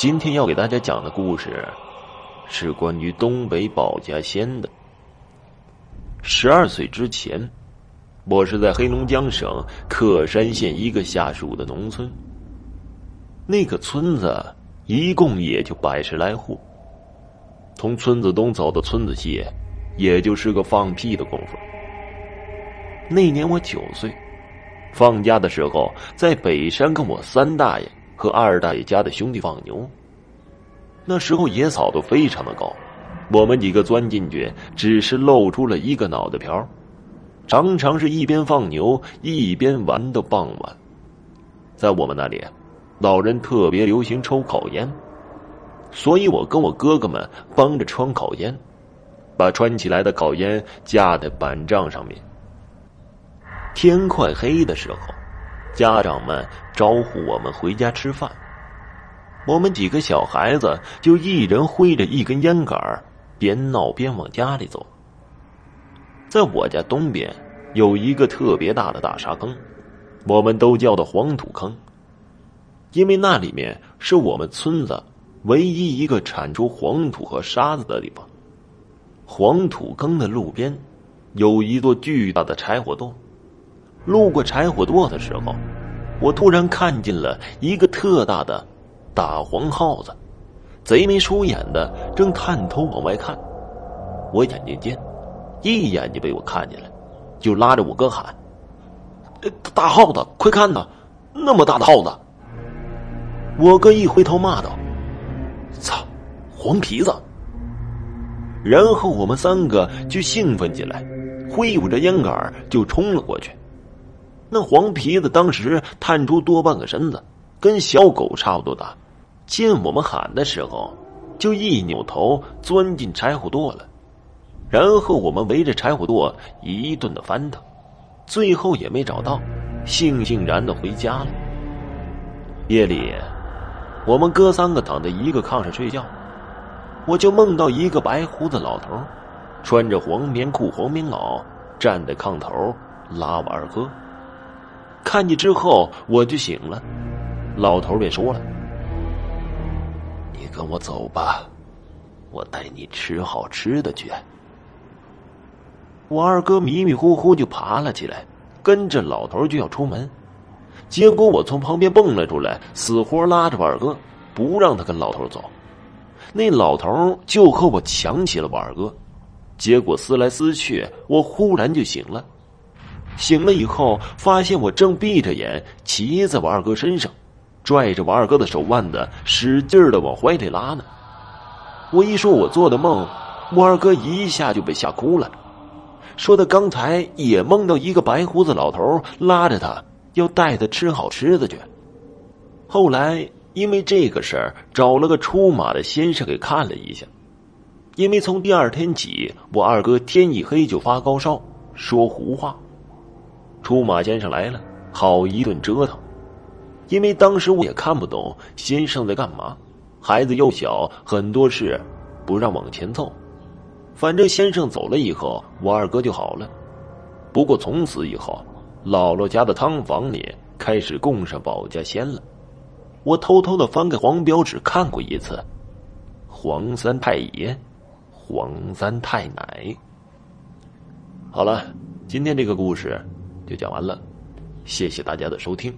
今天要给大家讲的故事，是关于东北保家仙的。十二岁之前，我是在黑龙江省克山县一个下属的农村。那个村子一共也就百十来户，从村子东走到村子西，也就是个放屁的功夫。那年我九岁，放假的时候在北山跟我三大爷和二大爷家的兄弟放牛。那时候野草都非常的高。我们几个钻进去，只是露出了一个脑袋瓢，常常是一边放牛一边玩到傍晚。在我们那里，老人特别流行抽烤烟，所以我跟我哥哥们帮着穿烤烟，把穿起来的烤烟架在板杖上面。天快黑的时候，家长们招呼我们回家吃饭，我们几个小孩子就一人挥着一根烟杆边闹边往家里走。在我家东边有一个特别大的大沙坑，我们都叫它黄土坑，因为那里面是我们村子唯一一个产出黄土和沙子的地方。黄土坑的路边有一座巨大的柴火垛，路过柴火垛的时候，我突然看见了一个特大的大黄耗子。贼眉鼠眼的，正探头往外看。我眼睛尖，一眼就被我看见了，就拉着我哥喊：“大耗子，快看呐，那么大的耗子！”我哥一回头骂道：“操，黄皮子！”然后我们三个就兴奋起来，挥舞着烟杆就冲了过去。那黄皮子当时探出多半个身子，跟小狗差不多大。见我们喊的时候，就一扭头钻进柴火垛了。然后我们围着柴火垛一顿的翻腾，最后也没找到，悻悻然的回家了。夜里，我们哥三个躺在一个炕上睡觉，我就梦到一个白胡子老头，穿着黄棉裤、黄棉袄，站在炕头拉我二哥。看见之后，我就醒了，老头便说了。你跟我走吧，我带你吃好吃的去。我二哥迷迷糊糊就爬了起来，跟着老头就要出门，结果我从旁边蹦了出来，死活拉着我二哥，不让他跟老头走。那老头就和我抢起了我二哥，结果撕来撕去，我忽然就醒了。醒了以后，发现我正闭着眼骑在我二哥身上。拽着我二哥的手腕子，使劲的往怀里拉呢。我一说我做的梦，我二哥一下就被吓哭了，说他刚才也梦到一个白胡子老头拉着他，要带他吃好吃的去。后来因为这个事儿，找了个出马的先生给看了一下，因为从第二天起，我二哥天一黑就发高烧，说胡话。出马先生来了，好一顿折腾。因为当时我也看不懂先生在干嘛，孩子又小，很多事不让往前凑。反正先生走了以后，我二哥就好了。不过从此以后，姥姥家的汤房里开始供上保家仙了。我偷偷的翻开黄标纸看过一次，黄三太爷，黄三太奶。好了，今天这个故事就讲完了，谢谢大家的收听。